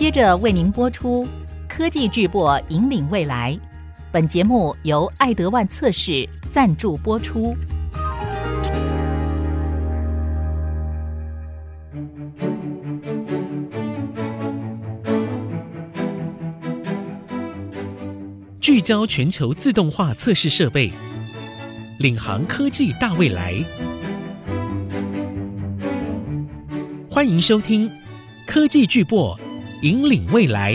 接着为您播出《科技巨擘引领未来》。本节目由爱德万测试赞助播出。聚焦全球自动化测试设备，领航科技大未来。欢迎收听《科技巨擘引领未来》。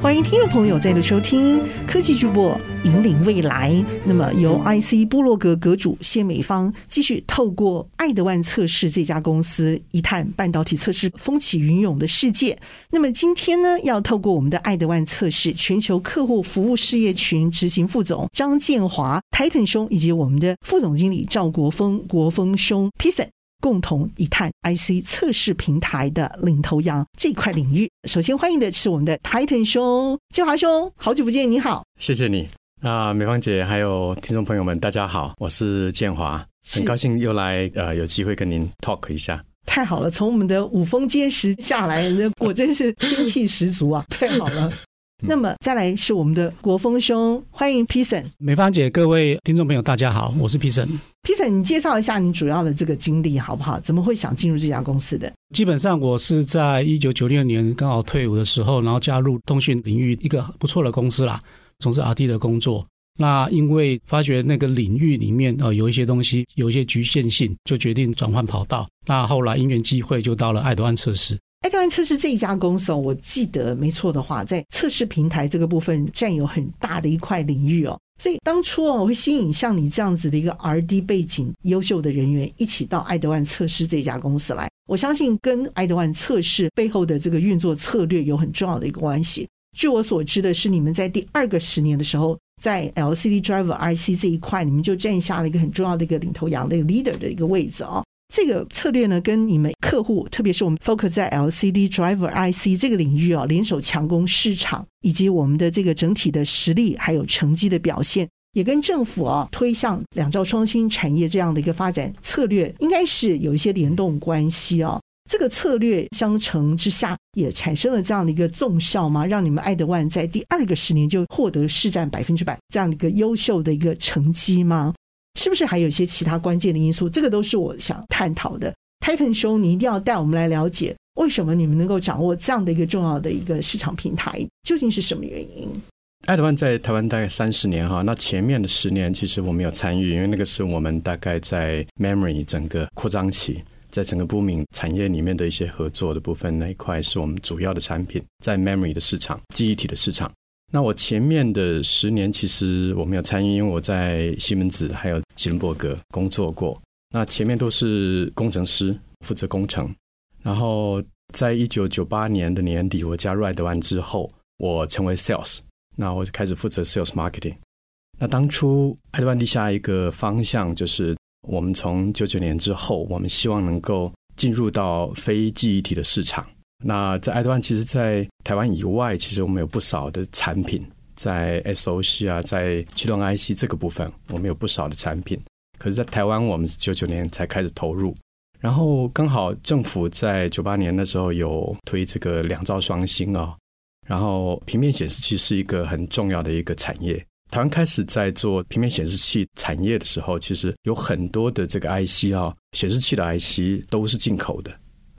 欢迎听众朋友再度收听《科技巨擘引领未来》。那么，由 IC 部落格阁主谢美芳继续透过爱德万测试这家公司一探半导体测试风起云涌的世界。那么，今天呢，要透过我们的爱德万测试全球客户服务事业群执行副总张建华 Titan 兄，以及我们的副总经理赵国峰国峰兄 Pison。共同一探 IC 测试平台的领头羊这块领域。首先欢迎的是我们的 Titan 兄，建华兄，好久不见，你好。谢谢你啊，美芳姐，还有听众朋友们，大家好，我是建华，很高兴又来呃有机会跟您 talk 一下。太好了，从我们的五峰坚石下来，那果真是仙气十足啊，太好了。那么再来是我们的国风兄，欢迎 Pison。美芳姐，各位听众朋友，大家好，我是 Pison。Pison，你介绍一下你主要的这个经历好不好？怎么会想进入这家公司的？基本上我是在一九九六年刚好退伍的时候，然后加入通讯领域一个不错的公司啦，从事 RD 的工作。那因为发觉那个领域里面呃有一些东西有一些局限性，就决定转换跑道。那后来因缘际会就到了爱德安测试。爱德万测试这一家公司哦，我记得没错的话，在测试平台这个部分占有很大的一块领域哦。所以当初哦，我会吸引像你这样子的一个 RD 背景优秀的人员一起到爱德万测试这家公司来。我相信跟爱德万测试背后的这个运作策略有很重要的一个关系。据我所知的是，你们在第二个十年的时候，在 LCD Driver IC 这一块，你们就占下了一个很重要的一个领头羊的一个 leader 的一个位置哦。这个策略呢，跟你们客户，特别是我们 focus 在 LCD driver IC 这个领域啊，联手强攻市场，以及我们的这个整体的实力还有成绩的表现，也跟政府啊推向两兆双新产业这样的一个发展策略，应该是有一些联动关系啊。这个策略相乘之下，也产生了这样的一个综效吗？让你们爱德万在第二个十年就获得市占百分之百这样的一个优秀的一个成绩吗？是不是还有一些其他关键的因素？这个都是我想探讨的。Titan 兄，你一定要带我们来了解，为什么你们能够掌握这样的一个重要的一个市场平台，究竟是什么原因？爱德万在台湾大概三十年哈，那前面的十年其实我没有参与，因为那个是我们大概在 memory 整个扩张期，在整个 booming 产业里面的一些合作的部分那一块是我们主要的产品，在 memory 的市场、记忆体的市场。那我前面的十年其实我没有参与，因为我在西门子还有吉伦伯格工作过。那前面都是工程师，负责工程。然后在一九九八年的年底，我加入爱德万之后，我成为 sales，那我就开始负责 sales marketing。那当初爱德万立下一个方向，就是我们从九九年之后，我们希望能够进入到非记忆体的市场。那在爱德曼，其实，在台湾以外，其实我们有不少的产品，在 SOC 啊，在驱动 IC 这个部分，我们有不少的产品。可是，在台湾，我们是九九年才开始投入，然后刚好政府在九八年的时候有推这个两兆双星啊，然后平面显示器是一个很重要的一个产业。台湾开始在做平面显示器产业的时候，其实有很多的这个 IC 啊，显示器的 IC 都是进口的，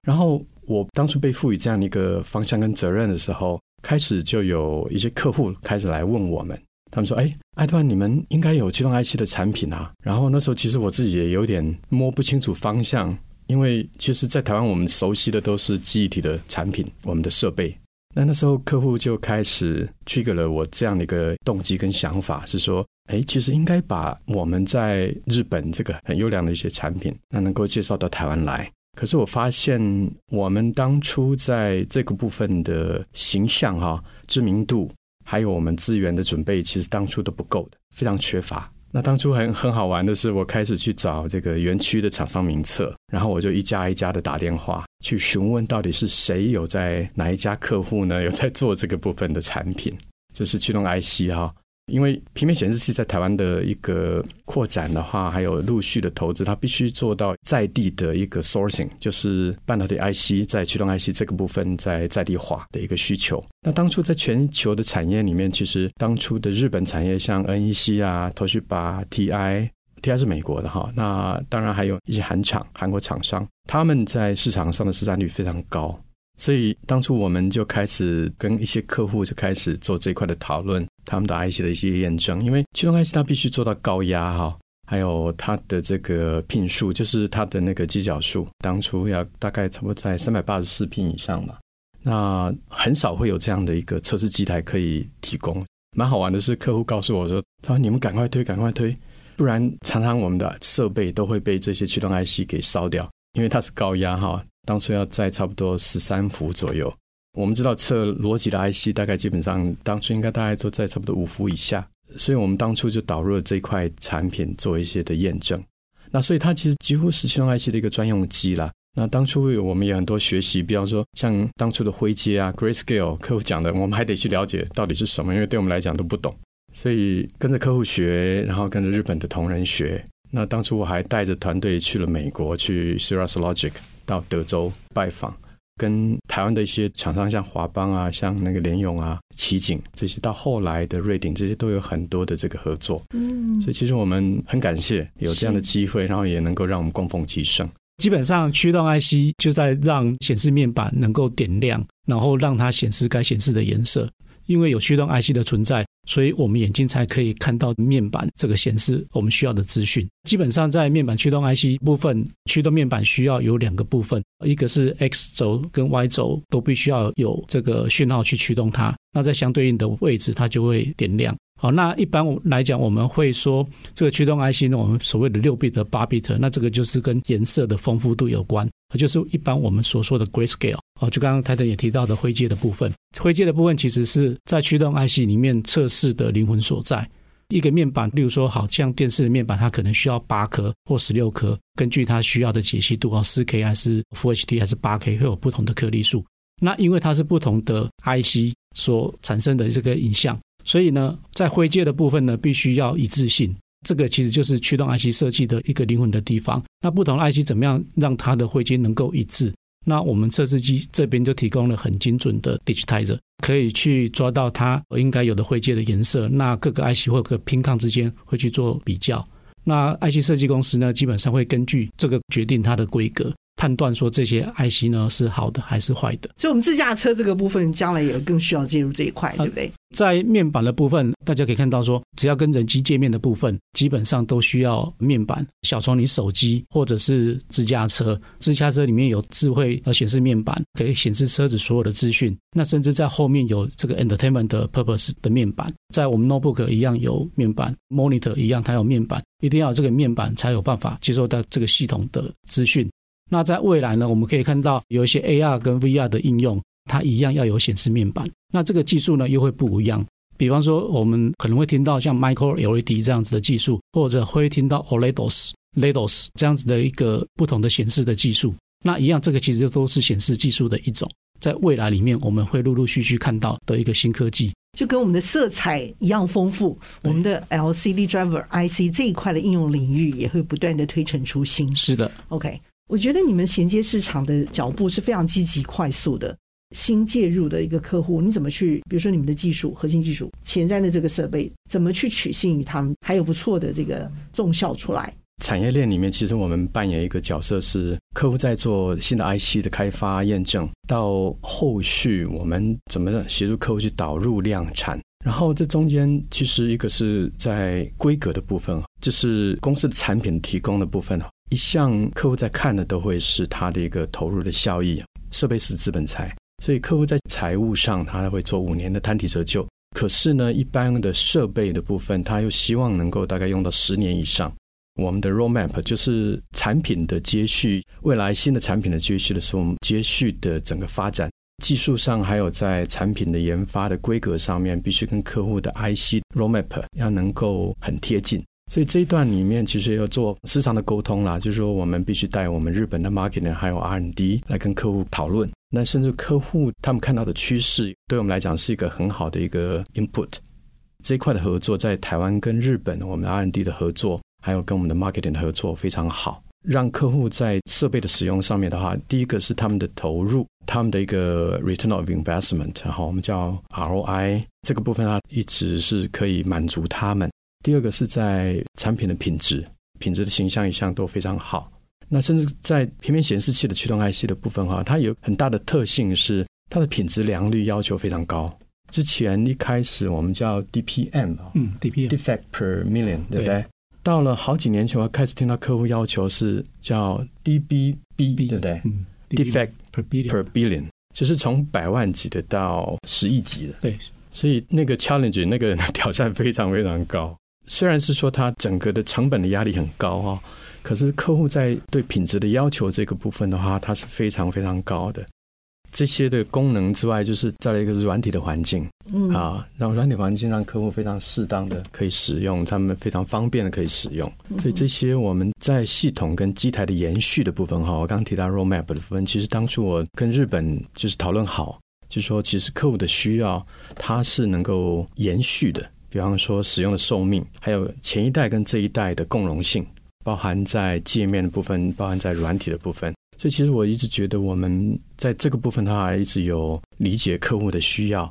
然后。我当初被赋予这样的一个方向跟责任的时候，开始就有一些客户开始来问我们，他们说：“哎，爱德，你们应该有驱动 IC 的产品啊。”然后那时候其实我自己也有点摸不清楚方向，因为其实，在台湾我们熟悉的都是记忆体的产品，我们的设备。那那时候客户就开始 trigger 了我这样的一个动机跟想法，是说：“哎，其实应该把我们在日本这个很优良的一些产品，那能够介绍到台湾来。”可是我发现，我们当初在这个部分的形象、哈知名度，还有我们资源的准备，其实当初都不够的，非常缺乏。那当初很很好玩的是，我开始去找这个园区的厂商名册，然后我就一家一家的打电话去询问，到底是谁有在哪一家客户呢？有在做这个部分的产品，就是驱动 IC 哈。因为平面显示器在台湾的一个扩展的话，还有陆续的投资，它必须做到在地的一个 sourcing，就是半导体 IC 在驱动 IC 这个部分在在地化的一个需求。那当初在全球的产业里面，其实当初的日本产业像 NEC 啊、Toshiba、TI，TI 是美国的哈，那当然还有一些韩厂、韩国厂商，他们在市场上的市占率非常高。所以当初我们就开始跟一些客户就开始做这一块的讨论，他们的 IC 的一些验证，因为驱动 IC 它必须做到高压哈，还有它的这个拼数，就是它的那个机角数，当初要大概差不多在三百八十四拼以上嘛。那很少会有这样的一个测试机台可以提供。蛮好玩的是，客户告诉我说：“他说你们赶快推，赶快推，不然常常我们的设备都会被这些驱动 IC 给烧掉，因为它是高压哈。”当初要在差不多十三伏左右，我们知道测逻辑的 IC 大概基本上当初应该大概都在差不多五伏以下，所以我们当初就导入了这块产品做一些的验证。那所以它其实几乎是驱动 IC 的一个专用机啦。那当初我们也很多学习，比方说像当初的灰阶啊、Grayscale，客户讲的，我们还得去了解到底是什么，因为对我们来讲都不懂，所以跟着客户学，然后跟着日本的同仁学。那当初我还带着团队去了美国，去 Cirrus Logic。到德州拜访，跟台湾的一些厂商，像华邦啊，像那个联咏啊、奇景这些，到后来的瑞鼎，这些都有很多的这个合作。嗯，所以其实我们很感谢有这样的机会，然后也能够让我们供奉其盛。基本上驱动 IC 就在让显示面板能够点亮，然后让它显示该显示的颜色。因为有驱动 IC 的存在，所以我们眼睛才可以看到面板这个显示我们需要的资讯。基本上在面板驱动 IC 部分，驱动面板需要有两个部分，一个是 X 轴跟 Y 轴都必须要有这个讯号去驱动它。那在相对应的位置，它就会点亮。好，那一般我来讲，我们会说这个驱动 IC 呢，我们所谓的六 bit 八 bit，那这个就是跟颜色的丰富度有关。就是一般我们所说的 Grayscale 哦，就刚刚台德也提到的灰阶的部分，灰阶的部分其实是在驱动 IC 里面测试的灵魂所在。一个面板，例如说，好像电视的面板，它可能需要八颗或十六颗，根据它需要的解析度啊，四 K 还是 Full HD 还是八 K，会有不同的颗粒数。那因为它是不同的 IC 所产生的这个影像，所以呢，在灰阶的部分呢，必须要一致性。这个其实就是驱动 IC 设计的一个灵魂的地方。那不同的 IC 怎么样让它的灰阶能够一致？那我们测试机这边就提供了很精准的 digitizer，可以去抓到它应该有的灰阶的颜色。那各个 IC 或者 pin count 之间会去做比较。那 IC 设计公司呢，基本上会根据这个决定它的规格。判断说这些 IC 呢是好的还是坏的，所以我们自驾车这个部分将来也更需要介入这一块，对不对？在面板的部分，大家可以看到说，只要跟人机界面的部分，基本上都需要面板。小从你手机或者是自驾车，自驾车里面有智慧呃显示面板，可以显示车子所有的资讯。那甚至在后面有这个 entertainment 的 purpose 的面板，在我们 notebook 一样有面板，monitor 一样它有面板，一定要有这个面板才有办法接受到这个系统的资讯。那在未来呢，我们可以看到有一些 AR 跟 VR 的应用，它一样要有显示面板。那这个技术呢又会不一样。比方说，我们可能会听到像 Micro LED 这样子的技术，或者会听到 OLEDs、LEDs 这样子的一个不同的显示的技术。那一样，这个其实都是显示技术的一种。在未来里面，我们会陆陆续续看到的一个新科技，就跟我们的色彩一样丰富。我们的 LCD Driver IC 这一块的应用领域也会不断的推陈出新。是的，OK。我觉得你们衔接市场的脚步是非常积极快速的。新介入的一个客户，你怎么去？比如说你们的技术、核心技术、前瞻的这个设备，怎么去取信于他们？还有不错的这个综效出来。产业链里面，其实我们扮演一个角色是客户在做新的 IC 的开发验证，到后续我们怎么协助客户去导入量产。然后这中间其实一个是在规格的部分，这是公司的产品提供的部分。一向客户在看的都会是他的一个投入的效益，设备是资本财，所以客户在财务上他会做五年的摊提折旧。可是呢，一般的设备的部分，他又希望能够大概用到十年以上。我们的 roadmap 就是产品的接续，未来新的产品的接续的时候，我们接续的整个发展技术上，还有在产品的研发的规格上面，必须跟客户的 IC roadmap 要能够很贴近。所以这一段里面其实要做时常的沟通啦，就是说我们必须带我们日本的 marketing 还有 R&D 来跟客户讨论，那甚至客户他们看到的趋势，对我们来讲是一个很好的一个 input。这一块的合作，在台湾跟日本我们 R&D 的合作，还有跟我们的 marketing 的合作非常好，让客户在设备的使用上面的话，第一个是他们的投入，他们的一个 return of investment，然后我们叫 ROI 这个部分，它一直是可以满足他们。第二个是在产品的品质，品质的形象一向都非常好。那甚至在平面显示器的驱动 IC 的部分哈，它有很大的特性是它的品质良率要求非常高。之前一开始我们叫 DPM 嗯，DPM，Defect per million，对不对？对，到了好几年前，我开始听到客户要求是叫 DBB，对不对？嗯，Defect per billion，per billion，就是从百万级的到十亿级的。对，所以那个 challenge 那个 挑战非常非常高。虽然是说它整个的成本的压力很高哈。可是客户在对品质的要求这个部分的话，它是非常非常高的。这些的功能之外，就是再来一个是软体的环境，嗯啊，让软体环境让客户非常适当的可以使用，他们非常方便的可以使用。所以这些我们在系统跟机台的延续的部分哈，我刚刚提到 roadmap 的部分，其实当初我跟日本就是讨论好，就是说其实客户的需要它是能够延续的，比方说使用的寿命，还有前一代跟这一代的共融性。包含在界面的部分，包含在软体的部分，所以其实我一直觉得我们在这个部分的话，一直有理解客户的需要，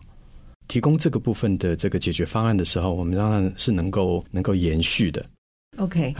提供这个部分的这个解决方案的时候，我们当然是能够能够延续的。OK，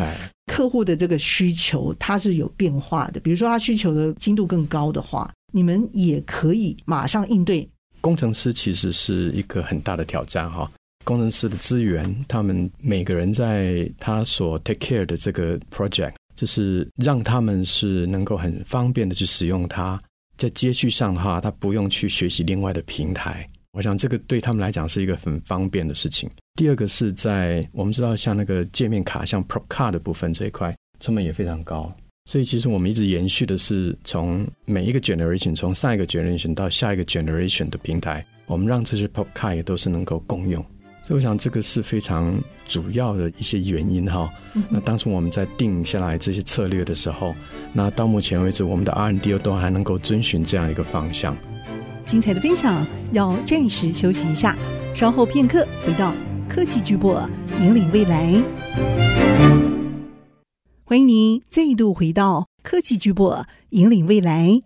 客户的这个需求它是有变化的，比如说他需求的精度更高的话，你们也可以马上应对。工程师其实是一个很大的挑战哈。工程师的资源，他们每个人在他所 take care 的这个 project，就是让他们是能够很方便的去使用它。在接续上的话，他不用去学习另外的平台。我想这个对他们来讲是一个很方便的事情。第二个是在我们知道像那个界面卡，像 Prop Card 的部分这一块，成本也非常高。所以其实我们一直延续的是从每一个 generation，从上一个 generation 到下一个 generation 的平台，我们让这些 Prop Card 也都是能够共用。所以我想这个是非常主要的一些原因哈。那当初我们在定下来这些策略的时候，那到目前为止，我们的 R&D 都还能够遵循这样一个方向。精彩的分享要暂时休息一下，稍后片刻回到科技巨擘引领未来。欢迎您再度回到科技巨擘引领未来，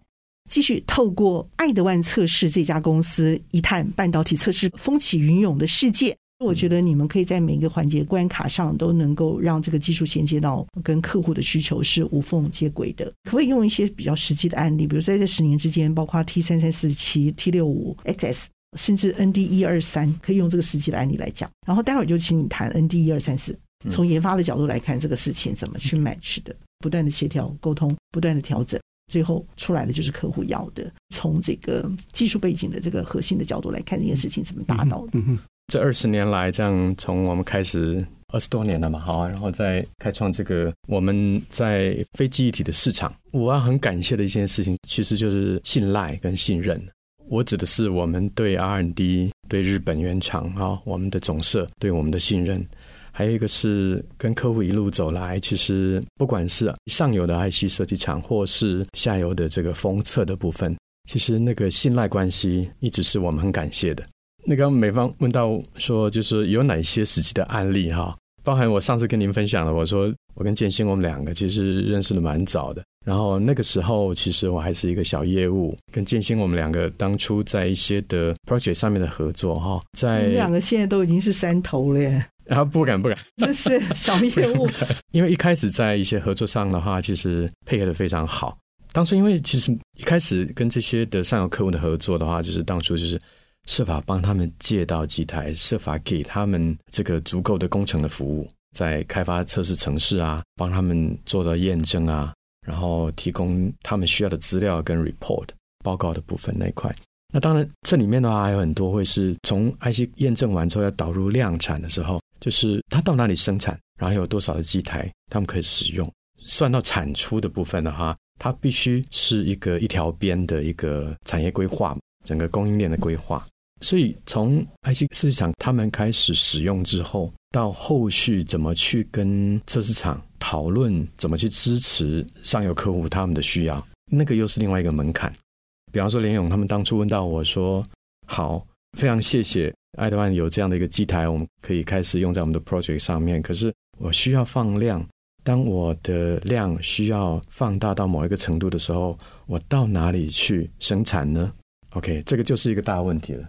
继续透过爱德万测试这家公司一探半导体测试风起云涌的世界。我觉得你们可以在每一个环节关卡上都能够让这个技术衔接到跟客户的需求是无缝接轨的。可不可以用一些比较实际的案例，比如说在这十年之间，包括 T 三三四七、T 六五 XS，甚至 ND 一二三，可以用这个实际的案例来讲。然后待会儿就请你谈 ND 一二三四，从研发的角度来看这个事情怎么去 match 的，不断的协调沟通，不断的调整，最后出来的就是客户要的。从这个技术背景的这个核心的角度来看，这件事情怎么达到的？嗯嗯这二十年来，这样从我们开始二十多年了嘛，好，然后再开创这个我们在非记忆体的市场。我要很感谢的一件事情，其实就是信赖跟信任。我指的是我们对 R&D、对日本原厂啊，我们的总社对我们的信任，还有一个是跟客户一路走来，其实不管是上游的 IC 设计厂，或是下游的这个封测的部分，其实那个信赖关系一直是我们很感谢的。那个美方问到说，就是有哪些实际的案例哈？包含我上次跟您分享了，我说我跟建新我们两个其实认识的蛮早的。然后那个时候其实我还是一个小业务，跟建新我们两个当初在一些的 project 上面的合作哈，在两个现在都已经是山头了耶。然后不敢不敢，这是小业务。因为一开始在一些合作上的话，其实配合的非常好。当初因为其实一开始跟这些的上游客户的合作的话，就是当初就是。设法帮他们借到机台，设法给他们这个足够的工程的服务，在开发测试城市啊，帮他们做到验证啊，然后提供他们需要的资料跟 report 报告的部分那一块。那当然，这里面的话还有很多会是从 IC 验证完之后要导入量产的时候，就是它到哪里生产，然后有多少的机台他们可以使用，算到产出的部分的话，它必须是一个一条边的一个产业规划，整个供应链的规划。所以从 IC 设计厂他们开始使用之后，到后续怎么去跟测试厂讨论，怎么去支持上游客户他们的需要，那个又是另外一个门槛。比方说联勇他们当初问到我说：“好，非常谢谢爱德万有这样的一个机台，我们可以开始用在我们的 project 上面。可是我需要放量，当我的量需要放大到某一个程度的时候，我到哪里去生产呢？OK，这个就是一个大问题了。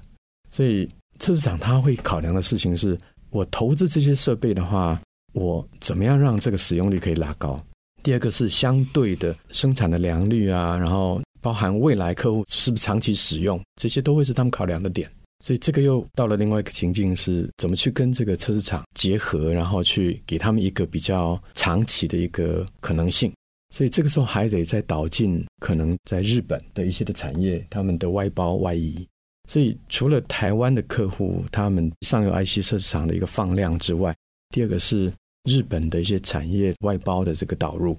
所以测试厂他会考量的事情是，我投资这些设备的话，我怎么样让这个使用率可以拉高？第二个是相对的生产的良率啊，然后包含未来客户是不是长期使用，这些都会是他们考量的点。所以这个又到了另外一个情境，是怎么去跟这个测试厂结合，然后去给他们一个比较长期的一个可能性。所以这个时候还得再导进可能在日本的一些的产业，他们的外包外移。所以除了台湾的客户，他们上游 IC 设厂的一个放量之外，第二个是日本的一些产业外包的这个导入。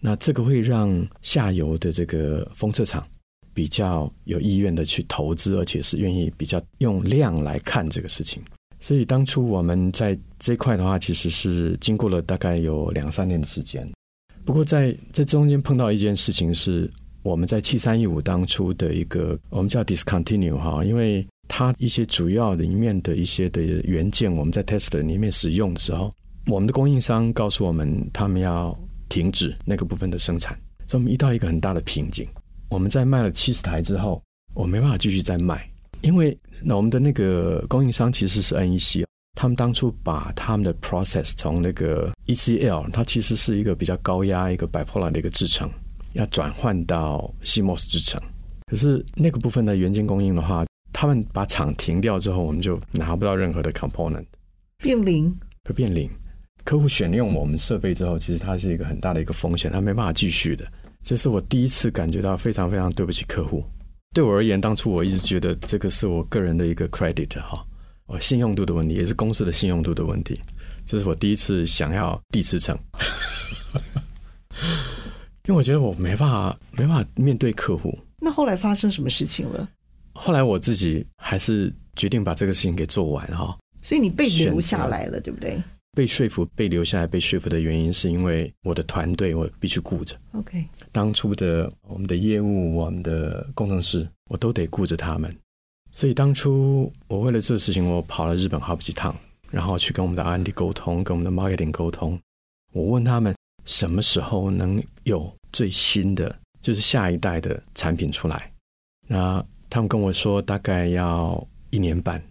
那这个会让下游的这个封测厂。比较有意愿的去投资，而且是愿意比较用量来看这个事情。所以当初我们在这块的话，其实是经过了大概有两三年的时间。不过在这中间碰到一件事情，是我们在七三一五当初的一个我们叫 discontinue 哈，因为它一些主要的里面的一些的元件，我们在 Tesla 里面使用的时候，我们的供应商告诉我们，他们要停止那个部分的生产，所以我们遇到一个很大的瓶颈。我们在卖了七十台之后，我没办法继续再卖，因为那我们的那个供应商其实是 NEC，他们当初把他们的 process 从那个 ECL，它其实是一个比较高压一个 bipolar 的一个制程，要转换到 CMOS 制程。可是那个部分的元件供应的话，他们把厂停掉之后，我们就拿不到任何的 component，变零，会变零。客户选用我们设备之后，其实它是一个很大的一个风险，他没办法继续的。这是我第一次感觉到非常非常对不起客户。对我而言，当初我一直觉得这个是我个人的一个 credit 哈，我信用度的问题，也是公司的信用度的问题。这是我第一次想要第四层，因为我觉得我没办法没办法面对客户。那后来发生什么事情了？后来我自己还是决定把这个事情给做完哈。所以你被留下来了，对不对？被说服、被留下来、被说服的原因，是因为我的团队我必须顾着。OK，当初的我们的业务、我们的工程师，我都得顾着他们。所以当初我为了这个事情，我跑了日本好几趟，然后去跟我们的 R&D 沟通，跟我们的 Marketing 沟通。我问他们什么时候能有最新的，就是下一代的产品出来。那他们跟我说大概要一年半，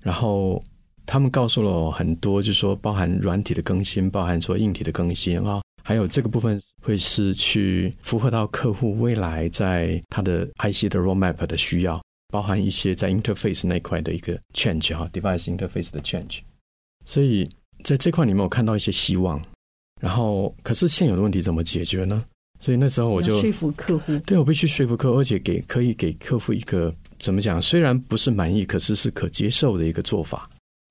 然后。他们告诉了我很多，就是说包含软体的更新，包含说硬体的更新啊，还有这个部分会是去符合到客户未来在他的 IC 的 roadmap 的需要，包含一些在 interface 那块的一个 change 哈，device interface 的 change。所以在这块里面我看到一些希望，然后可是现有的问题怎么解决呢？所以那时候我就说服客户，对，我必须说服客户，而且给可以给客户一个怎么讲？虽然不是满意，可是是可接受的一个做法。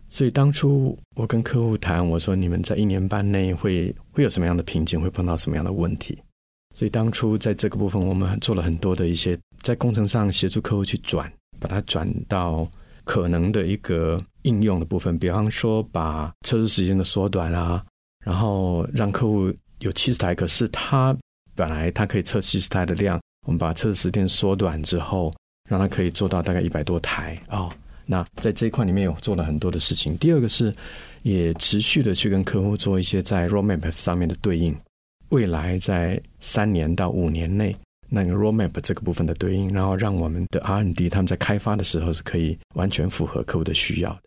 所以当初我跟客户谈，我说你们在一年半内会会有什么样的瓶颈，会碰到什么样的问题。所以当初在这个部分，我们做了很多的一些在工程上协助客户去转，把它转到可能的一个应用的部分。比方说，把测试时间的缩短啊，然后让客户有七十台，可是他本来他可以测七十台的量，我们把测试时间缩短之后，让他可以做到大概一百多台。哦那在这一块里面有做了很多的事情。第二个是，也持续的去跟客户做一些在 roadmap 上面的对应，未来在三年到五年内那个 roadmap 这个部分的对应，然后让我们的 R&D 他们在开发的时候是可以完全符合客户的需要的。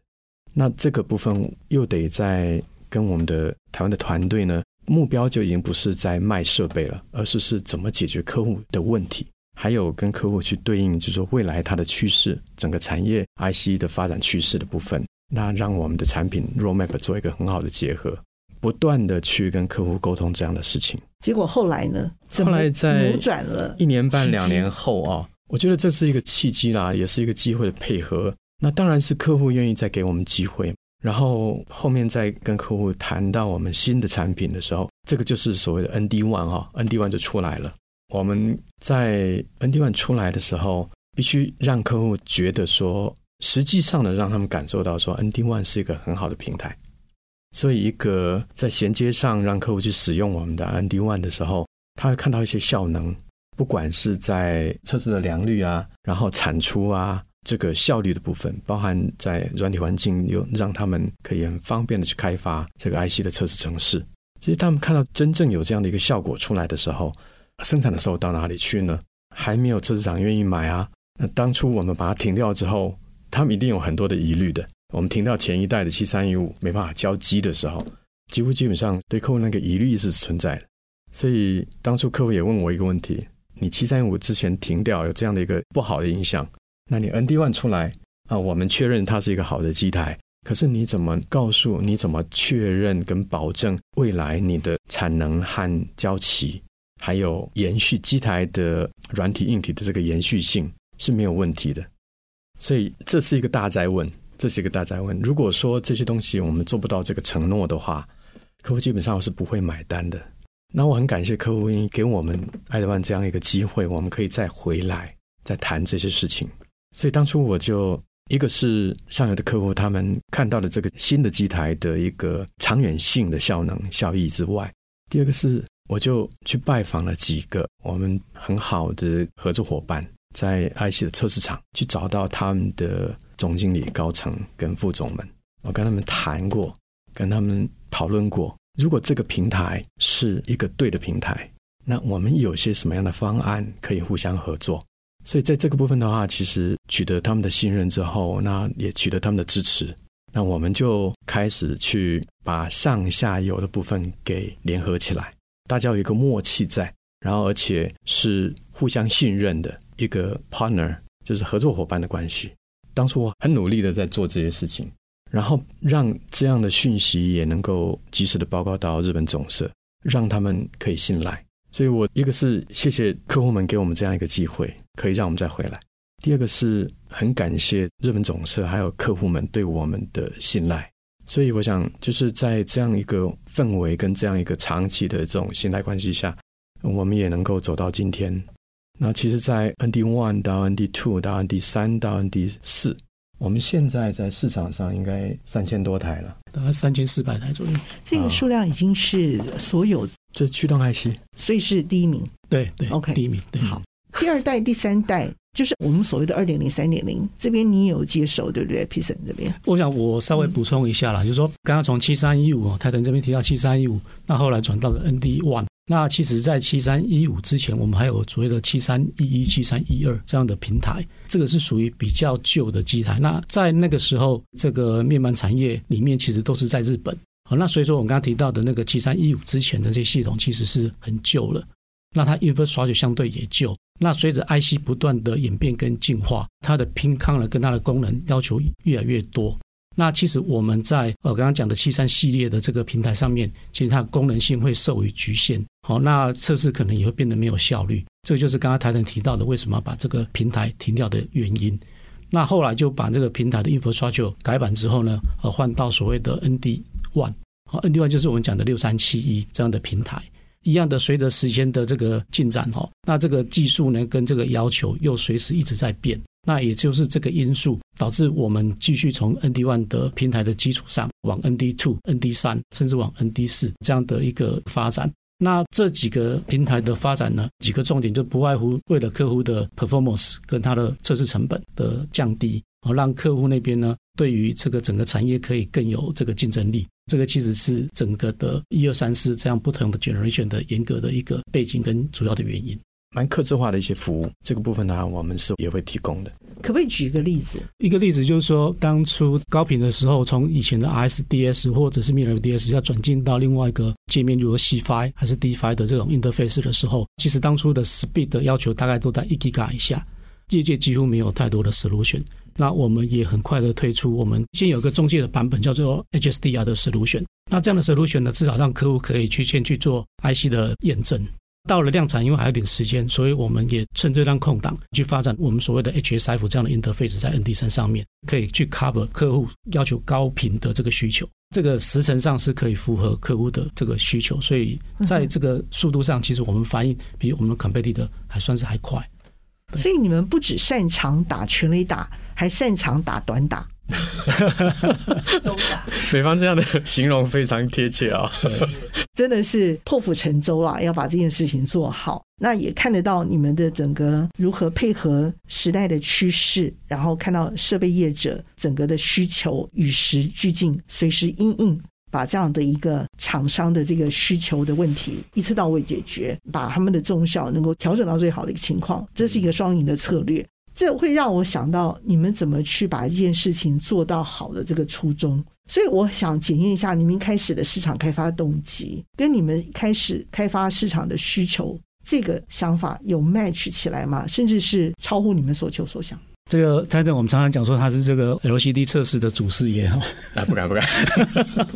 那这个部分又得在跟我们的台湾的团队呢，目标就已经不是在卖设备了，而是是怎么解决客户的问题。还有跟客户去对应，就是说未来它的趋势，整个产业 IC 的发展趋势的部分，那让我们的产品 roadmap 做一个很好的结合，不断的去跟客户沟通这样的事情。结果后来呢？后来在扭转了一年半两年后啊，我觉得这是一个契机啦，也是一个机会的配合。那当然是客户愿意再给我们机会，然后后面再跟客户谈到我们新的产品的时候，这个就是所谓的 ND One 哈，ND One 就出来了。我们在 ND One 出来的时候，必须让客户觉得说，实际上呢，让他们感受到说，ND One 是一个很好的平台。所以，一个在衔接上让客户去使用我们的 ND One 的时候，他会看到一些效能，不管是在测试的良率啊，然后产出啊，这个效率的部分，包含在软体环境，又让他们可以很方便的去开发这个 IC 的测试程式。其实他们看到真正有这样的一个效果出来的时候，生产的时候到哪里去呢？还没有测试厂愿意买啊。那当初我们把它停掉之后，他们一定有很多的疑虑的。我们停到前一代的七三一五没办法交机的时候，几乎基本上对客户那个疑虑是存在的。所以当初客户也问我一个问题：你七三一五之前停掉有这样的一个不好的影响，那你 ND One 出来啊，我们确认它是一个好的机台，可是你怎么告诉你怎么确认跟保证未来你的产能和交期，还有延续机台的软体硬体的这个延续性是没有问题的？所以这是一个大哉问。这是一个大家问。如果说这些东西我们做不到这个承诺的话，客户基本上是不会买单的。那我很感谢客户愿意给我们爱德万这样一个机会，我们可以再回来再谈这些事情。所以当初我就一个是上游的客户，他们看到了这个新的机台的一个长远性的效能效益之外，第二个是我就去拜访了几个我们很好的合作伙伴。在 IC 的测试场去找到他们的总经理、高层跟副总们，我跟他们谈过，跟他们讨论过，如果这个平台是一个对的平台，那我们有些什么样的方案可以互相合作？所以在这个部分的话，其实取得他们的信任之后，那也取得他们的支持，那我们就开始去把上下游的部分给联合起来，大家有一个默契在。然后，而且是互相信任的一个 partner，就是合作伙伴的关系。当初我很努力的在做这些事情，然后让这样的讯息也能够及时的报告到日本总社，让他们可以信赖。所以，我一个是谢谢客户们给我们这样一个机会，可以让我们再回来；第二个是很感谢日本总社还有客户们对我们的信赖。所以，我想就是在这样一个氛围跟这样一个长期的这种信赖关系下。我们也能够走到今天。那其实，在 ND One 到 ND Two 到 ND 三到 ND 四，我们现在在市场上应该三千多台了，大概三千四百台左右。这个数量已经是所有，这驱动 IC，所以是第一名。对对，OK，第一名。对，好，第二代、第三代。就是我们所谓的二点零、三点零，这边你有接手对不对？Pearson 这边，我想我稍微补充一下啦，嗯、就是说刚刚从七三一五台腾这边提到七三一五，那后来转到了 ND One，那其实在七三一五之前，我们还有所谓的七三一一、七三一二这样的平台，这个是属于比较旧的机台。那在那个时候，这个面板产业里面其实都是在日本，好，那所以说我们刚刚提到的那个七三一五之前的这些系统其实是很旧了，那它 infrastructure 相对也旧。那随着 IC 不断的演变跟进化，它的拼康呢跟它的功能要求越来越多。那其实我们在呃刚刚讲的七三系列的这个平台上面，其实它的功能性会受于局限。好，那测试可能也会变得没有效率。这个就是刚刚台长提到的，为什么要把这个平台停掉的原因。那后来就把这个平台的 infrastructure 改版之后呢，呃换到所谓的 ND One，好，ND One 就是我们讲的六三七一这样的平台。一样的，随着时间的这个进展哈，那这个技术呢，跟这个要求又随时一直在变。那也就是这个因素导致我们继续从 ND One 的平台的基础上往 ND Two、ND 三，甚至往 ND 四这样的一个发展。那这几个平台的发展呢，几个重点就不外乎为了客户的 performance 跟它的测试成本的降低，好让客户那边呢，对于这个整个产业可以更有这个竞争力。这个其实是整个的一二三四这样不同的 generation 的严格的一个背景跟主要的原因。蛮客制化的一些服务，这个部分呢，我们是也会提供的。可不可以举一个例子？一个例子就是说，当初高频的时候，从以前的 RSDS 或者是 MirrorDS 要转进到另外一个界面，如果 C5 还是 DFI 的这种 interface 的时候，其实当初的 speed 的要求大概都在一 Giga 以下，业界几乎没有太多的 solution。那我们也很快的推出，我们先有一个中介的版本叫做 HSDR 的 solution。那这样的 solution 呢，至少让客户可以去先去做 IC 的验证。到了量产，因为还有点时间，所以我们也趁这段空档去发展我们所谓的 HSF 这样的 interface 在 ND 三上面，可以去 cover 客户要求高频的这个需求。这个时程上是可以符合客户的这个需求，所以在这个速度上，其实我们反应比我们 competitor 还算是还快。所以你们不只擅长打全垒打，还擅长打短打。美方这样的形容非常贴切啊，真的是破釜沉舟啦，要把这件事情做好。那也看得到你们的整个如何配合时代的趋势，然后看到设备业者整个的需求与时俱进，随时应应，把这样的一个厂商的这个需求的问题一次到位解决，把他们的重效能够调整到最好的一个情况，这是一个双赢的策略。这会让我想到你们怎么去把一件事情做到好的这个初衷，所以我想检验一下你们一开始的市场开发动机，跟你们开始开发市场的需求这个想法有 match 起来吗？甚至是超乎你们所求所想？这个泰德，我们常常讲说他是这个 LCD 测试的祖师爷哈，啊，不敢不敢。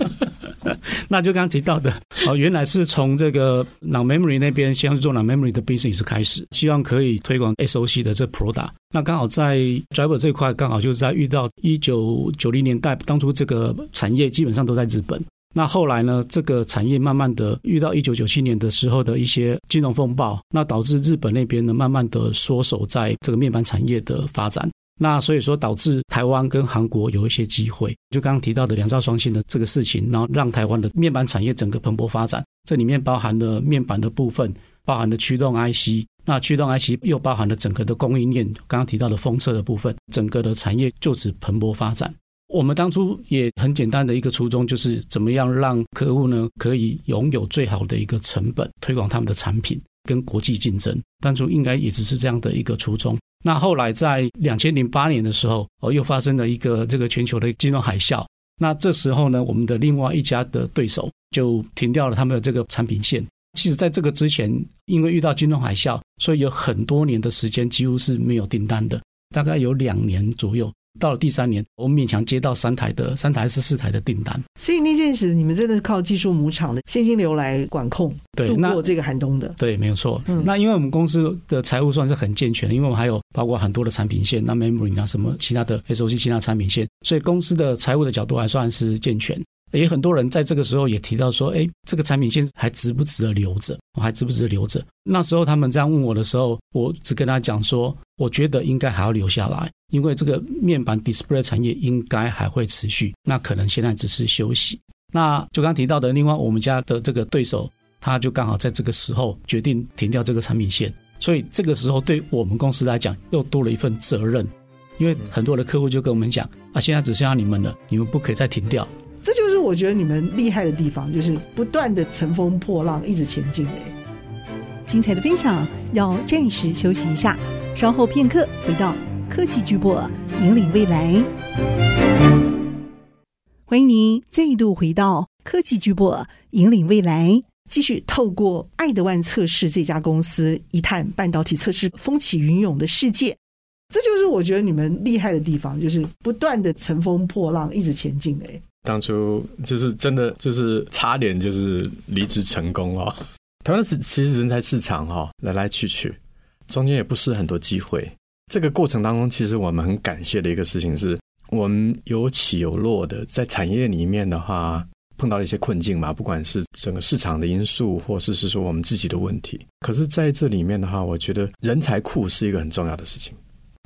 那就刚刚提到的哦，原来是从这个 non-memory 那边先做 non-memory 的 business 开始，希望可以推广 SOC 的这 product。那刚好在 driver 这块，刚好就是在遇到一九九零年代，当初这个产业基本上都在日本。那后来呢，这个产业慢慢的遇到一九九七年的时候的一些金融风暴，那导致日本那边呢，慢慢的缩手在这个面板产业的发展。那所以说导致台湾跟韩国有一些机会，就刚刚提到的两兆双星的这个事情，然后让台湾的面板产业整个蓬勃发展。这里面包含了面板的部分，包含了驱动 IC，那驱动 IC 又包含了整个的供应链，刚刚提到的封测的部分，整个的产业就此蓬勃发展。我们当初也很简单的一个初衷，就是怎么样让客户呢可以拥有最好的一个成本，推广他们的产品跟国际竞争。当初应该也只是这样的一个初衷。那后来在两千零八年的时候，哦，又发生了一个这个全球的金融海啸。那这时候呢，我们的另外一家的对手就停掉了他们的这个产品线。其实在这个之前，因为遇到金融海啸，所以有很多年的时间几乎是没有订单的，大概有两年左右。到了第三年，我们勉强接到三台的三台还是四台的订单。所以那件事，你们真的是靠技术母厂的现金流来管控，对，度过这个寒冬的。对，没有错。嗯，那因为我们公司的财务算是很健全的，因为我们还有包括很多的产品线，那 memory 啊什么其他的 SOC 其他产品线，所以公司的财务的角度还算是健全。也很多人在这个时候也提到说，哎，这个产品线还值不值得留着？我还值不值得留着？那时候他们这样问我的时候，我只跟他讲说，我觉得应该还要留下来，因为这个面板 display 产业应该还会持续。那可能现在只是休息。那就刚提到的，另外我们家的这个对手，他就刚好在这个时候决定停掉这个产品线，所以这个时候对我们公司来讲又多了一份责任，因为很多的客户就跟我们讲啊，现在只剩下你们了，你们不可以再停掉。这就是我觉得你们厉害的地方，就是不断的乘风破浪，一直前进。精彩的分享要暂时休息一下，稍后片刻回到科技巨擘引领未来。欢迎您再度回到科技巨擘引领未来，继续透过爱德万测试这家公司一探半导体测试风起云涌的世界。这就是我觉得你们厉害的地方，就是不断的乘风破浪，一直前进。哎。当初就是真的就是差点就是离职成功哦。台湾是其实人才市场哈，来来去去，中间也不是很多机会。这个过程当中，其实我们很感谢的一个事情是，我们有起有落的，在产业里面的话碰到了一些困境嘛，不管是整个市场的因素，或是是说我们自己的问题。可是在这里面的话，我觉得人才库是一个很重要的事情。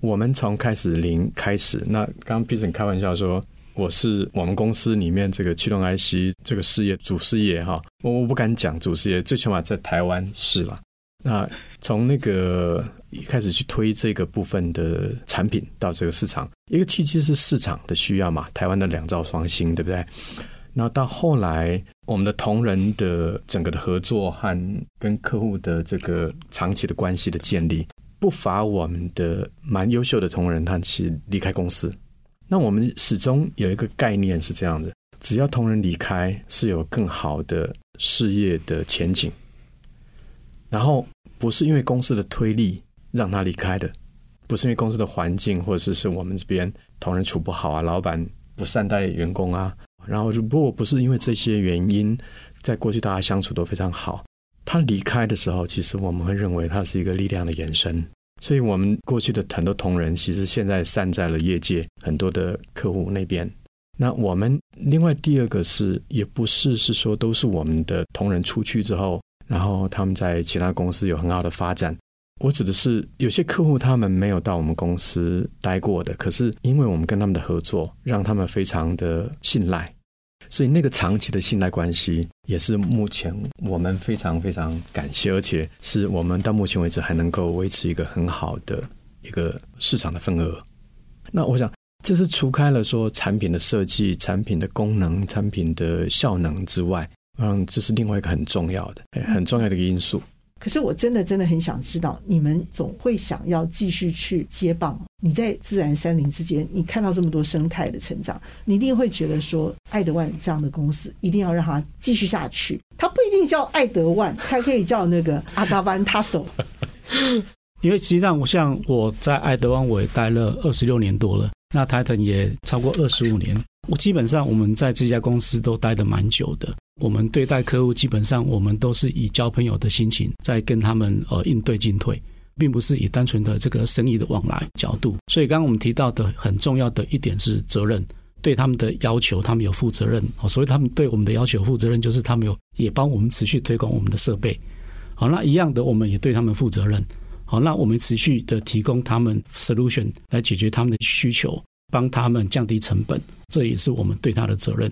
我们从开始零开始，那刚刚 Peterson 开玩笑说。我是我们公司里面这个驱动 IC 这个事业主事业哈，我我不敢讲主事业，最起码在台湾是了。那从那个一开始去推这个部分的产品到这个市场，一个契机是市场的需要嘛，台湾的两兆双星，对不对？那到后来我们的同仁的整个的合作和跟客户的这个长期的关系的建立，不乏我们的蛮优秀的同仁，他其实离开公司。那我们始终有一个概念是这样的：只要同仁离开，是有更好的事业的前景。然后不是因为公司的推力让他离开的，不是因为公司的环境，或者是是我们这边同仁处不好啊，老板不善待员工啊。然后如果不是因为这些原因，在过去大家相处都非常好，他离开的时候，其实我们会认为他是一个力量的延伸。所以，我们过去的很多同仁，其实现在散在了业界很多的客户那边。那我们另外第二个是，也不是是说都是我们的同仁出去之后，然后他们在其他公司有很好的发展，我指的是有些客户他们没有到我们公司待过的，可是因为我们跟他们的合作，让他们非常的信赖，所以那个长期的信赖关系也是目前我们非常非常感谢，而且是我们到目前为止还能够维持一个很好的一个市场的份额。那我想，这是除开了说产品的设计、产品的功能、产品的效能之外，嗯，这是另外一个很重要的、很重要的一个因素。可是我真的真的很想知道，你们总会想要继续去接棒。你在自然山林之间，你看到这么多生态的成长，你一定会觉得说，爱德万这样的公司一定要让它继续下去。它不一定叫爱德万，它可以叫那个 阿达班塔索。因为实际上，我像我在爱德万，我也待了二十六年多了，那台腾也超过二十五年。我基本上我们在这家公司都待得蛮久的。我们对待客户，基本上我们都是以交朋友的心情在跟他们呃应对进退，并不是以单纯的这个生意的往来角度。所以刚刚我们提到的很重要的一点是责任，对他们的要求，他们有负责任。所以他们对我们的要求负责任，就是他们有也帮我们持续推广我们的设备。好，那一样的，我们也对他们负责任。好，那我们持续的提供他们 solution 来解决他们的需求，帮他们降低成本，这也是我们对他的责任。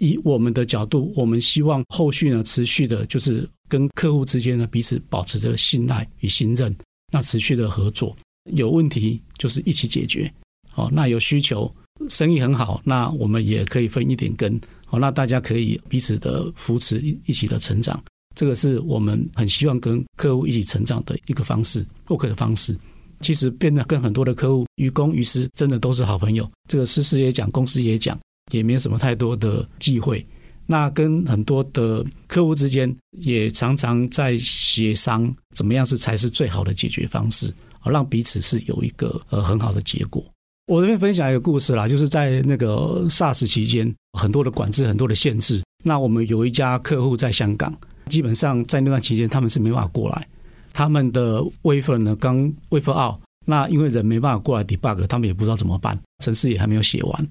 以我们的角度，我们希望后续呢，持续的，就是跟客户之间呢，彼此保持着信赖与信任，那持续的合作，有问题就是一起解决。好，那有需求，生意很好，那我们也可以分一点羹。好，那大家可以彼此的扶持，一起的成长。这个是我们很希望跟客户一起成长的一个方式，work 的方式。其实变得跟很多的客户于公于私，真的都是好朋友。这个私事也讲，公司也讲。也没有什么太多的忌讳，那跟很多的客户之间也常常在协商，怎么样是才是最好的解决方式，而让彼此是有一个呃很好的结果。我这边分享一个故事啦，就是在那个 SARS 期间，很多的管制，很多的限制。那我们有一家客户在香港，基本上在那段期间他们是没办法过来，他们的 wafer 呢刚 wafer out，那因为人没办法过来 debug，他们也不知道怎么办，程式也还没有写完。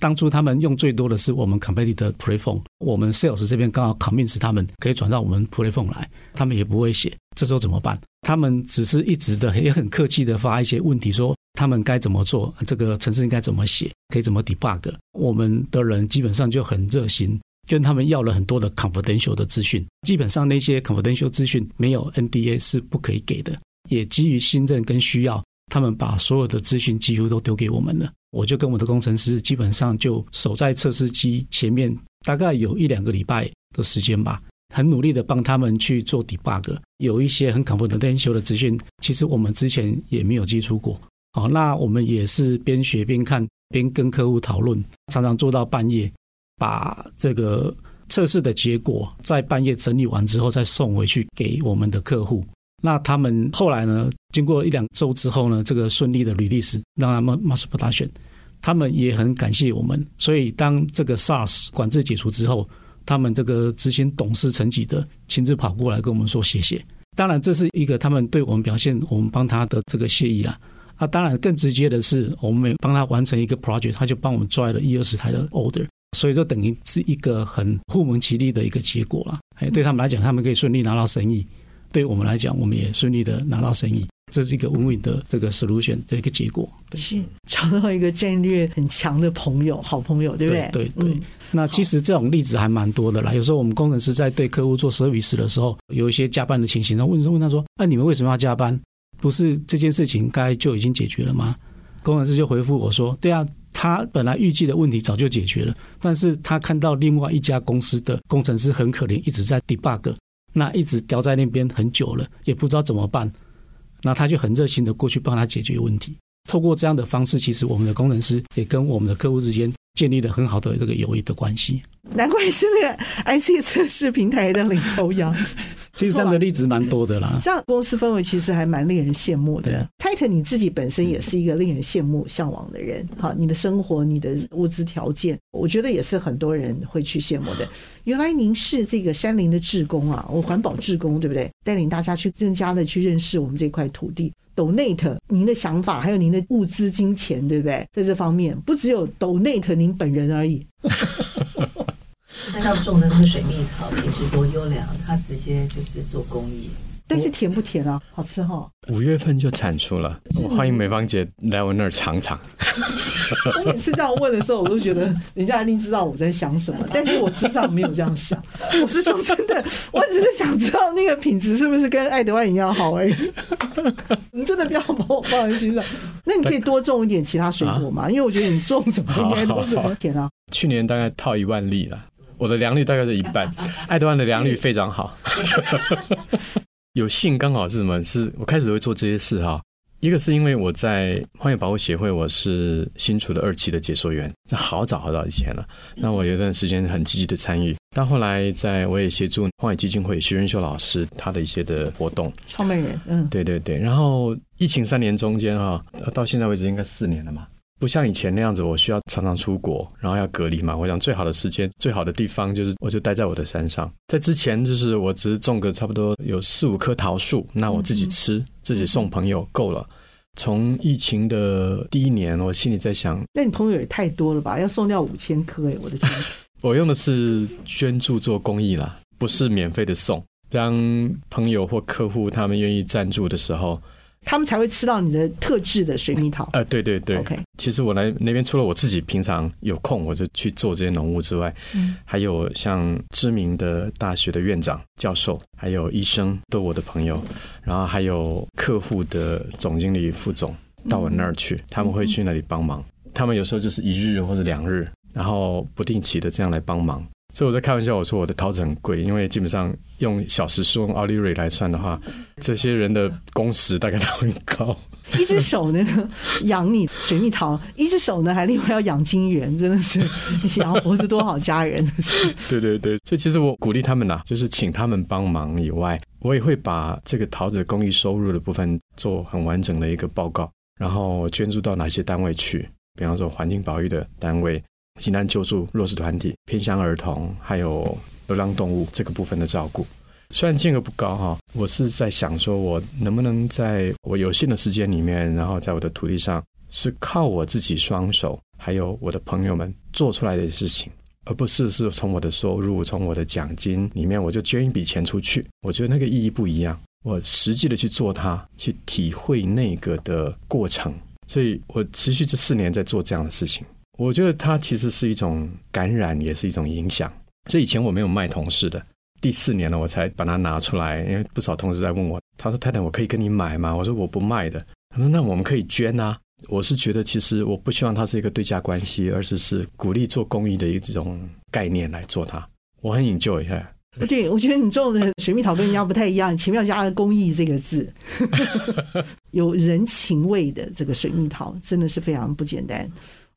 当初他们用最多的是我们 Compendy 的 PlayPhone，我们 Sales 这边刚好 convince 他们可以转到我们 PlayPhone 来，他们也不会写，这时候怎么办？他们只是一直的也很客气的发一些问题，说他们该怎么做，这个程式应该怎么写，可以怎么 debug。我们的人基本上就很热心，跟他们要了很多的 confidential 的资讯，基本上那些 confidential 资讯没有 NDA 是不可以给的，也基于信任跟需要。他们把所有的资讯几乎都丢给我们了，我就跟我的工程师基本上就守在测试机前面，大概有一两个礼拜的时间吧，很努力的帮他们去做 debug。有一些很 confidential 的资讯，其实我们之前也没有接触过。好，那我们也是边学边看，边跟客户讨论，常常做到半夜，把这个测试的结果在半夜整理完之后，再送回去给我们的客户。那他们后来呢？经过一两周之后呢，这个顺利的 release 让他们 mass production，他们也很感谢我们。所以当这个 SARS 管制解除之后，他们这个执行董事层级的亲自跑过来跟我们说谢谢。当然这是一个他们对我们表现，我们帮他的这个谢意啦。啊，当然更直接的是，我们帮他完成一个 project，他就帮我们拽了一二十台的 order，所以就等于是一个很互蒙其利的一个结果了。哎，对他们来讲，他们可以顺利拿到生意。对我们来讲，我们也顺利的拿到生意，这是一个 win-win 的这个 solution 的一个结果。对，是找到一个战略很强的朋友，好朋友，对不对？对对。嗯、那其实这种例子还蛮多的啦。有时候我们工程师在对客户做 service 的时候，有一些加班的情形，然后问问他说：“那、啊、你们为什么要加班？不是这件事情该就已经解决了吗？”工程师就回复我说：“对啊，他本来预计的问题早就解决了，但是他看到另外一家公司的工程师很可怜，一直在 debug。”那一直吊在那边很久了，也不知道怎么办。那他就很热心的过去帮他解决问题。透过这样的方式，其实我们的工程师也跟我们的客户之间建立了很好的这个友谊的关系。难怪是那个 IC 测试平台的领头羊。其实这样的例子蛮多的啦。这样公司氛围其实还蛮令人羡慕的。Titan 你自己本身也是一个令人羡慕、向往的人。好，你的生活、你的物资条件，我觉得也是很多人会去羡慕的。原来您是这个山林的志工啊，我环保志工，对不对？带领大家去更加的去认识我们这块土地。Donate 您的想法，还有您的物资、金钱，对不对？在这方面，不只有 Donate 您本人而已。他要种的那个水蜜桃品质多优良，他直接就是做公益。但是甜不甜啊？好吃哈、哦！五月份就产出了，我欢迎美芳姐来我那儿尝尝。我每次这样问的时候，我都觉得人家一定知道我在想什么，但是我实际上没有这样想。我是说真的，我只是想知道那个品质是不是跟爱德万一样好而已。你真的不要把我放在心上。那你可以多种一点其他水果吗？因为我觉得你种什么应该都是很甜啊。去年大概套一万粒了，我的良率大概是一半，爱德万的良率非常好。有幸刚好是什么？是我开始会做这些事哈。一个是因为我在荒野保护协会，我是新竹的二期的解说员，这好早好早以前了。那我有一段时间很积极的参与，到后来在我也协助荒野基金会徐仁秀老师他的一些的活动。创办人，嗯，对对对。然后疫情三年中间哈，到现在为止应该四年了嘛。不像以前那样子，我需要常常出国，然后要隔离嘛。我想最好的时间、最好的地方就是，我就待在我的山上。在之前，就是我只是种个差不多有四五棵桃树，那我自己吃，自己送朋友够了。从疫情的第一年，我心里在想，那你朋友也太多了吧？要送掉五千棵哎，我的天！我用的是捐助做公益啦，不是免费的送。当朋友或客户他们愿意赞助的时候。他们才会吃到你的特制的水蜜桃。呃，对对对。OK，其实我来那边，除了我自己平常有空我就去做这些农务之外，嗯，还有像知名的大学的院长、教授，还有医生，都我的朋友。然后还有客户的总经理、副总到我那儿去，他们会去那里帮忙。他们有时候就是一日或者两日，然后不定期的这样来帮忙。所以我在开玩笑，我说我的桃子很贵，因为基本上用小时数用奥利瑞来算的话，这些人的工时大概都很高。一只手呢养你水蜜桃，一只手呢还另外要养金元，真的是养活着多少家人。对对对，所以其实我鼓励他们呐、啊，就是请他们帮忙以外，我也会把这个桃子公益收入的部分做很完整的一个报告，然后捐助到哪些单位去，比方说环境保育的单位。急难救助弱势团体、偏乡儿童，还有流浪动物这个部分的照顾，虽然金额不高哈，我是在想说，我能不能在我有限的时间里面，然后在我的土地上，是靠我自己双手，还有我的朋友们做出来的事情，而不是是从我的收入、从我的奖金里面，我就捐一笔钱出去。我觉得那个意义不一样，我实际的去做它，去体会那个的过程，所以我持续这四年在做这样的事情。我觉得它其实是一种感染，也是一种影响。所以以前我没有卖同事的，第四年了我才把它拿出来，因为不少同事在问我，他说：“太太，我可以跟你买吗？”我说：“我不卖的。”他说：“那我们可以捐啊。”我是觉得其实我不希望它是一个对价关系，而是是鼓励做公益的一种概念来做它。我很 enjoy 一下。对，我觉得你做的水蜜桃跟人家不太一样，前面要加个“公益”这个字，有人情味的这个水蜜桃真的是非常不简单。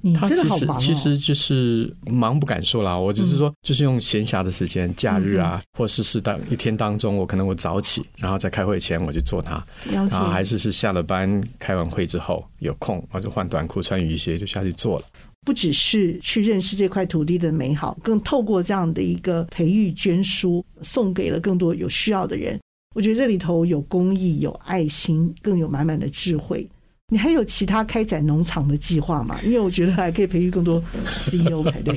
你真的好忙哦。其实就是忙不敢说啦，我只是说，就是用闲暇的时间，假日啊，或是适当一天当中，我可能我早起，然后在开会前我就做它，然后还是是下了班开完会之后有空，我就换短裤穿雨鞋就下去做了。不只是去认识这块土地的美好，更透过这样的一个培育捐书，送给了更多有需要的人。我觉得这里头有公益，有爱心，更有满满的智慧。你还有其他开展农场的计划吗？因为我觉得还可以培育更多 CEO 才对。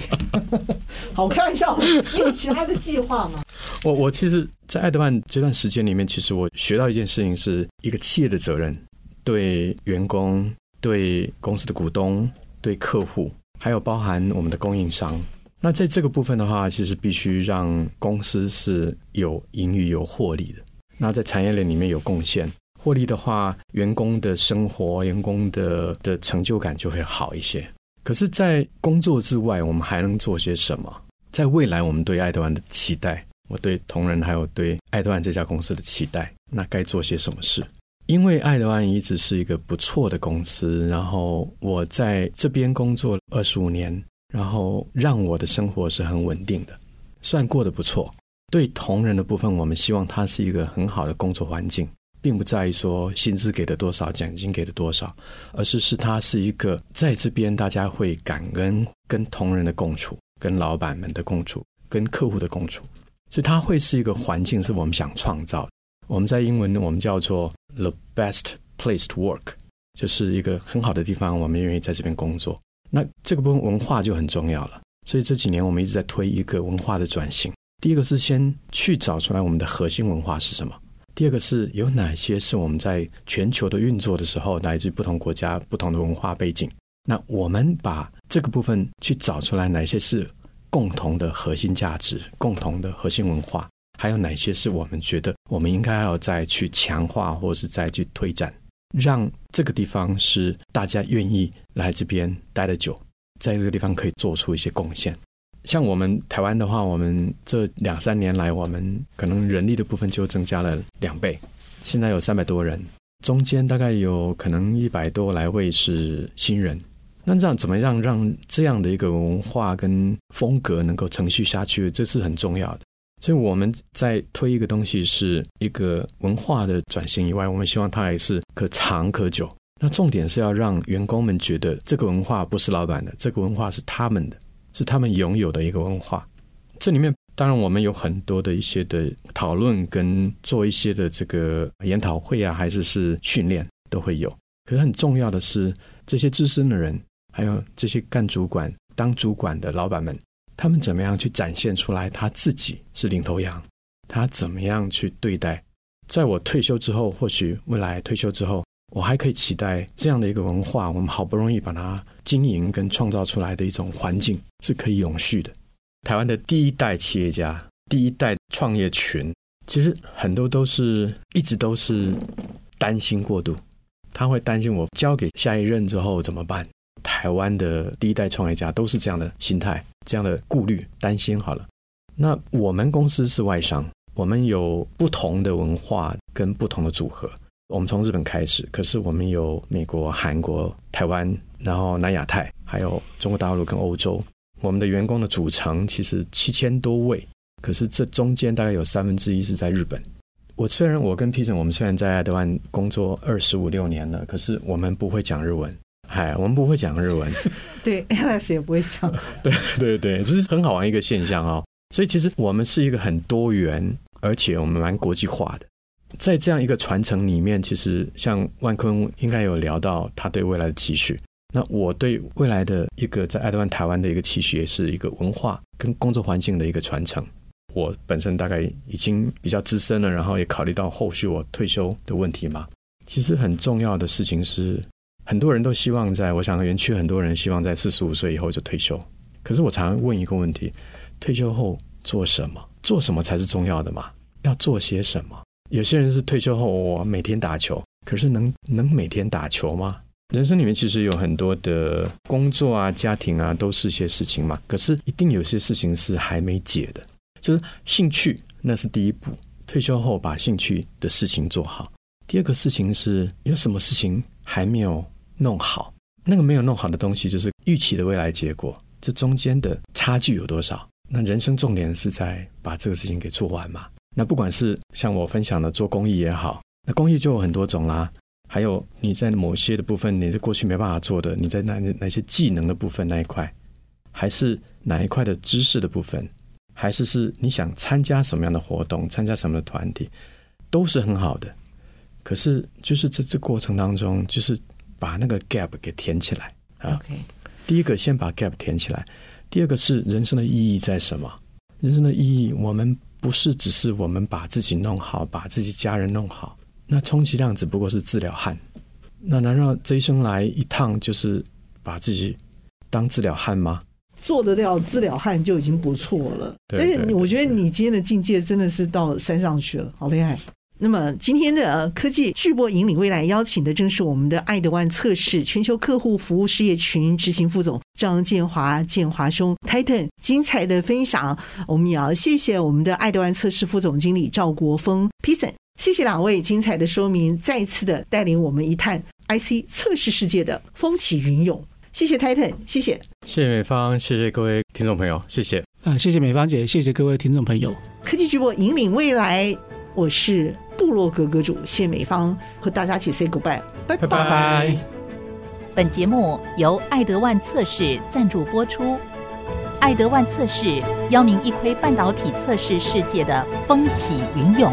好，我开玩笑，你有其他的计划吗？我我其实，在爱德曼这段时间里面，其实我学到一件事情，是一个企业的责任，对员工、对公司的股东、对客户，还有包含我们的供应商。那在这个部分的话，其实必须让公司是有盈余、有获利的。那在产业链里面有贡献。获利的话，员工的生活、员工的的成就感就会好一些。可是，在工作之外，我们还能做些什么？在未来，我们对爱德万的期待，我对同仁还有对爱德万这家公司的期待，那该做些什么事？因为爱德万一直是一个不错的公司，然后我在这边工作二十五年，然后让我的生活是很稳定的，算过得不错。对同仁的部分，我们希望它是一个很好的工作环境。并不在于说薪资给的多少，奖金给的多少，而是是它是一个在这边大家会感恩跟同仁的共处，跟老板们的共处，跟客户的共处，所以它会是一个环境，是我们想创造的。我们在英文我们叫做 the best place to work，就是一个很好的地方，我们愿意在这边工作。那这个部分文化就很重要了。所以这几年我们一直在推一个文化的转型。第一个是先去找出来我们的核心文化是什么。第二个是有哪些是我们在全球的运作的时候，来自不同国家、不同的文化背景。那我们把这个部分去找出来，哪些是共同的核心价值、共同的核心文化，还有哪些是我们觉得我们应该要再去强化，或是再去推展，让这个地方是大家愿意来这边待得久，在这个地方可以做出一些贡献。像我们台湾的话，我们这两三年来，我们可能人力的部分就增加了两倍，现在有三百多人，中间大概有可能一百多来位是新人。那这样怎么样让这样的一个文化跟风格能够承续下去？这是很重要的。所以我们在推一个东西，是一个文化的转型以外，我们希望它也是可长可久。那重点是要让员工们觉得这个文化不是老板的，这个文化是他们的。是他们拥有的一个文化，这里面当然我们有很多的一些的讨论跟做一些的这个研讨会啊，还是是训练都会有。可是很重要的是，这些资深的人，还有这些干主管、当主管的老板们，他们怎么样去展现出来他自己是领头羊？他怎么样去对待？在我退休之后，或许未来退休之后，我还可以期待这样的一个文化，我们好不容易把它。经营跟创造出来的一种环境是可以永续的。台湾的第一代企业家、第一代创业群，其实很多都是一直都是担心过度，他会担心我交给下一任之后怎么办？台湾的第一代创业家都是这样的心态、这样的顾虑、担心。好了，那我们公司是外商，我们有不同的文化跟不同的组合。我们从日本开始，可是我们有美国、韩国、台湾。然后南亚太，还有中国大陆跟欧洲，我们的员工的组成其实七千多位，可是这中间大概有三分之一是在日本。我虽然我跟 Peter，我们虽然在爱德万工作二十五六年了，可是我们不会讲日文，嗨，我们不会讲日文。对，Alex 也不会讲。对对对，这是很好玩一个现象哦。所以其实我们是一个很多元，而且我们蛮国际化的。在这样一个传承里面，其实像万坤应该有聊到他对未来的期许。那我对未来的一个在爱德曼台湾的一个期许，也是一个文化跟工作环境的一个传承。我本身大概已经比较资深了，然后也考虑到后续我退休的问题嘛。其实很重要的事情是，很多人都希望在，我想园区很多人希望在四十五岁以后就退休。可是我常问一个问题：退休后做什么？做什么才是重要的嘛？要做些什么？有些人是退休后我每天打球，可是能能每天打球吗？人生里面其实有很多的工作啊、家庭啊，都是些事情嘛。可是一定有些事情是还没解的，就是兴趣，那是第一步。退休后把兴趣的事情做好。第二个事情是有什么事情还没有弄好，那个没有弄好的东西，就是预期的未来结果。这中间的差距有多少？那人生重点是在把这个事情给做完嘛。那不管是像我分享的做公益也好，那公益就有很多种啦。还有你在某些的部分，你在过去没办法做的，你在哪哪些技能的部分那一块，还是哪一块的知识的部分，还是是你想参加什么样的活动，参加什么的团体，都是很好的。可是就是这这过程当中，就是把那个 gap 给填起来啊。Okay. 第一个先把 gap 填起来，第二个是人生的意义在什么？人生的意义，我们不是只是我们把自己弄好，把自己家人弄好。那充其量只不过是治疗汉，那难道这一生来一趟就是把自己当治疗汉吗？做得了治疗汉就已经不错了。对对对对，而且我觉得你今天的境界真的是到山上去了，好厉害。那么今天的科技巨波引领未来，邀请的正是我们的爱德万测试全球客户服务事业群执行副总张建华，建华兄 Titan 精彩的分享，我们也要谢谢我们的爱德万测试副总经理赵国峰 Peason。谢谢两位精彩的说明，再次的带领我们一探 IC 测试世界的风起云涌。谢谢 Titan，谢谢，谢谢美方，谢谢各位听众朋友，谢谢，啊，谢谢美方姐，谢谢各位听众朋友。科技巨擘引领未来，我是部落格阁主谢美芳，和大家一起 say goodbye，拜拜。拜拜。本节目由爱德万测试赞助播出，爱德万测试邀您一窥半导体测试世界的风起云涌。